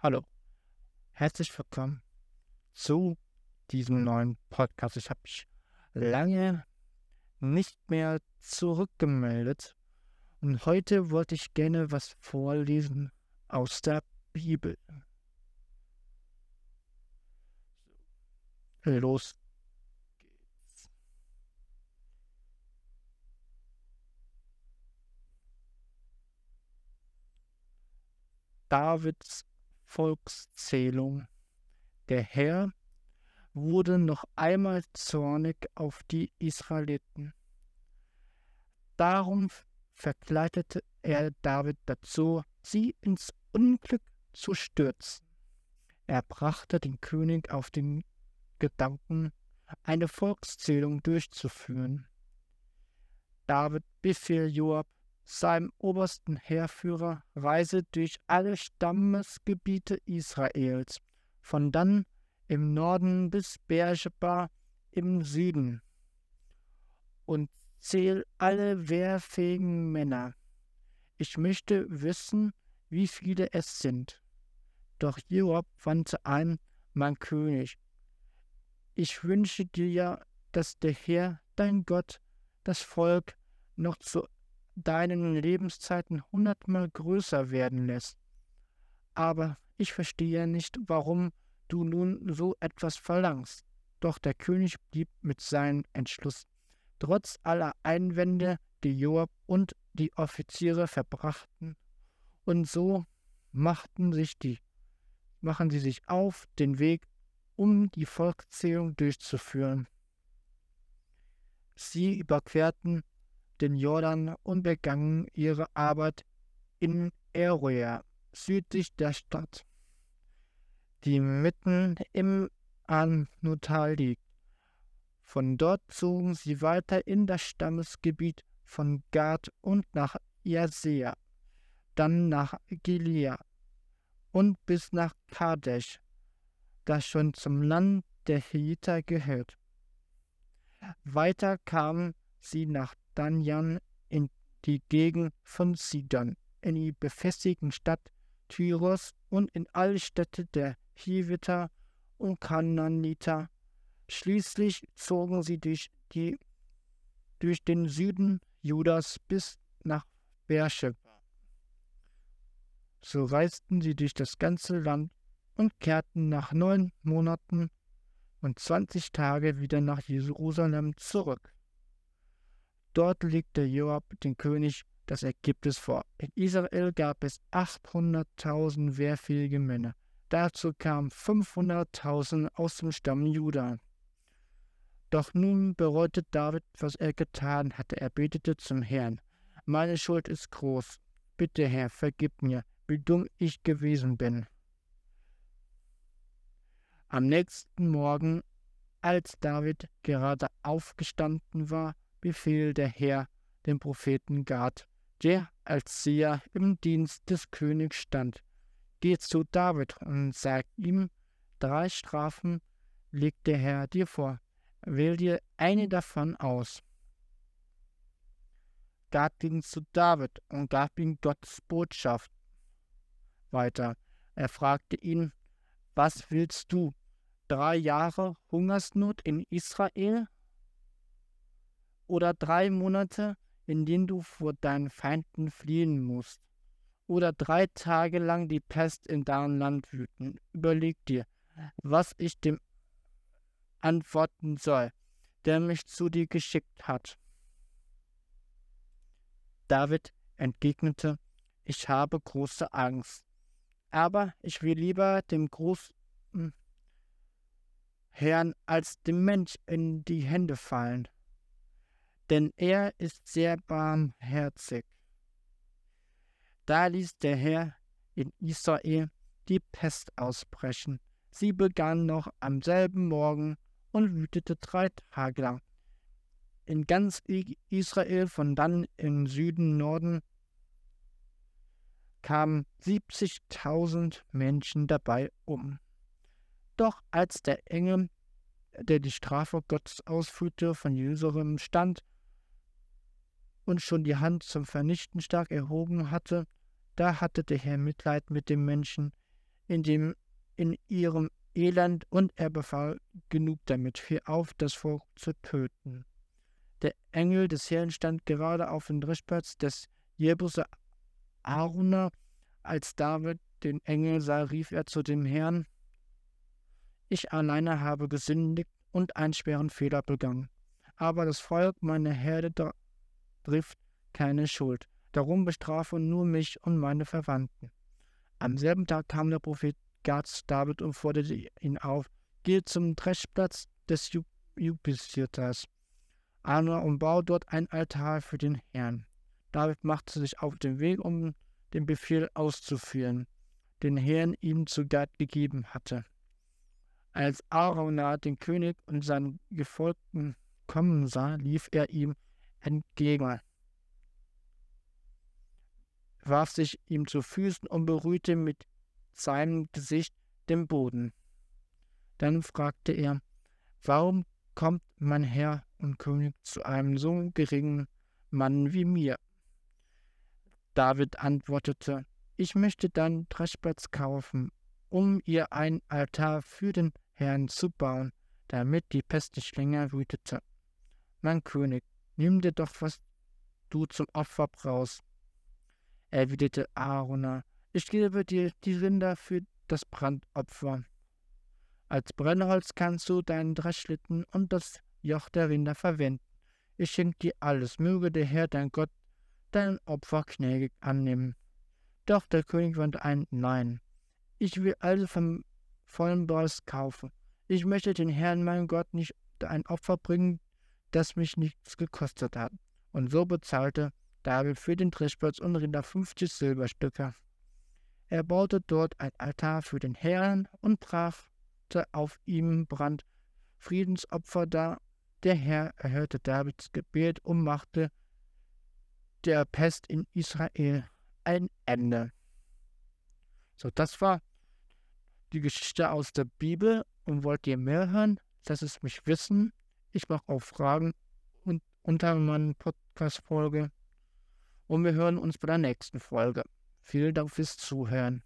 Hallo, herzlich willkommen zu diesem neuen Podcast. Ich habe mich lange nicht mehr zurückgemeldet und heute wollte ich gerne was vorlesen aus der Bibel. Los geht's. Davids Volkszählung. Der Herr wurde noch einmal zornig auf die Israeliten. Darum verkleidete er David dazu, sie ins Unglück zu stürzen. Er brachte den König auf den Gedanken, eine Volkszählung durchzuführen. David befiel Joab, seinem obersten Heerführer, reise durch alle Stammesgebiete Israels, von dann im Norden bis Beersheba im Süden, und zähl alle wehrfähigen Männer. Ich möchte wissen, wie viele es sind. Doch Joab wandte ein, mein König, ich wünsche dir ja, dass der Herr, dein Gott, das Volk noch zu deinen Lebenszeiten hundertmal größer werden lässt. Aber ich verstehe nicht, warum du nun so etwas verlangst. Doch der König blieb mit seinem Entschluss. Trotz aller Einwände, die Joab und die Offiziere verbrachten, und so machten sich die, machen sie sich auf den Weg um die Volkszählung durchzuführen. Sie überquerten den Jordan und begannen ihre Arbeit in Eroea, südlich der Stadt, die mitten im Anutal liegt. Von dort zogen sie weiter in das Stammesgebiet von Gad und nach Jasea, dann nach Gilead und bis nach Kadesh, das schon zum Land der Hethiter gehört. Weiter kamen sie nach Danjan in die Gegend von Sidon, in die befestigten Stadt Tyros und in alle Städte der Hiviter und Kananiter. Schließlich zogen sie durch, die, durch den Süden Judas bis nach Beersheba. So reisten sie durch das ganze Land und kehrten nach neun Monaten und zwanzig Tage wieder nach Jerusalem zurück. Dort legte Joab den König das Ergebnis vor. In Israel gab es 800.000 wehrfähige Männer. Dazu kamen 500.000 aus dem Stamm Juda. Doch nun bereute David, was er getan hatte. Er betete zum Herrn. Meine Schuld ist groß. Bitte, Herr, vergib mir, wie dumm ich gewesen bin. Am nächsten Morgen, als David gerade aufgestanden war, befiel der Herr dem Propheten Gad, der als Seher im Dienst des Königs stand. Geh zu David und sag ihm, drei Strafen legt der Herr dir vor. Wähl dir eine davon aus. Gad ging zu David und gab ihm Gottes Botschaft weiter. Er fragte ihn, was willst du? Drei Jahre Hungersnot in Israel? Oder drei Monate, in denen du vor deinen Feinden fliehen musst? Oder drei Tage lang die Pest in deinem Land wüten? Überleg dir, was ich dem antworten soll, der mich zu dir geschickt hat. David entgegnete, ich habe große Angst aber ich will lieber dem großen Herrn als dem Mensch in die Hände fallen, denn er ist sehr barmherzig. Da ließ der Herr in Israel die Pest ausbrechen. Sie begann noch am selben Morgen und wütete drei Tage lang. In ganz Israel, von dann im Süden, Norden kamen 70.000 Menschen dabei um. Doch als der Engel, der die Strafe Gottes ausführte, von Jerusalem stand und schon die Hand zum Vernichten stark erhoben hatte, da hatte der Herr Mitleid mit dem Menschen. in, dem, in ihrem Elend und er befahl genug damit, hör auf, das Volk zu töten. Der Engel des Herrn stand gerade auf dem Dreschplatz des Jebuser Aruna. Als David den Engel sah, rief er zu dem Herrn, ich alleine habe gesündigt und einen schweren Fehler begangen. Aber das Volk meiner Herde trifft keine Schuld. Darum bestrafe nur mich und meine Verwandten. Am selben Tag kam der Prophet Gad David und forderte ihn auf, geh zum Dreschplatz des Jupiters, Anna und bau dort ein Altar für den Herrn. David machte sich auf den Weg, um den Befehl auszuführen, den Herrn ihm zu Gad gegeben hatte. Als Arona den König und seinen Gefolgten kommen sah, lief er ihm entgegen, warf sich ihm zu Füßen und berührte mit seinem Gesicht den Boden. Dann fragte er, warum kommt mein Herr und König zu einem so geringen Mann wie mir? David antwortete, ich möchte deinen Dreschplatz kaufen, um ihr ein Altar für den Herrn zu bauen, damit die Pest nicht länger wütete. Mein König, nimm dir doch, was du zum Opfer brauchst. Erwiderte Aarona, ich gebe dir die Rinder für das Brandopfer. Als Brennholz kannst du deinen Dreschlitten und das Joch der Rinder verwenden. Ich schenke dir alles, möge der Herr, dein Gott, dein Opfer gnädig annehmen. Doch der König wandte ein Nein. Ich will also vom vollen Preis kaufen. Ich möchte den Herrn, mein Gott, nicht ein Opfer bringen, das mich nichts gekostet hat. Und so bezahlte David für den Dreschplatz und Rinder 50 Silberstücke. Er baute dort ein Altar für den Herrn und brachte auf ihm Brand Friedensopfer dar. Der Herr erhörte Davids Gebet und machte der Pest in Israel ein Ende. So, das war die Geschichte aus der Bibel. Und wollt ihr mehr hören? Lasst es mich wissen. Ich mache auch Fragen und unter meiner Podcast-Folge. Und wir hören uns bei der nächsten Folge. Vielen Dank fürs Zuhören.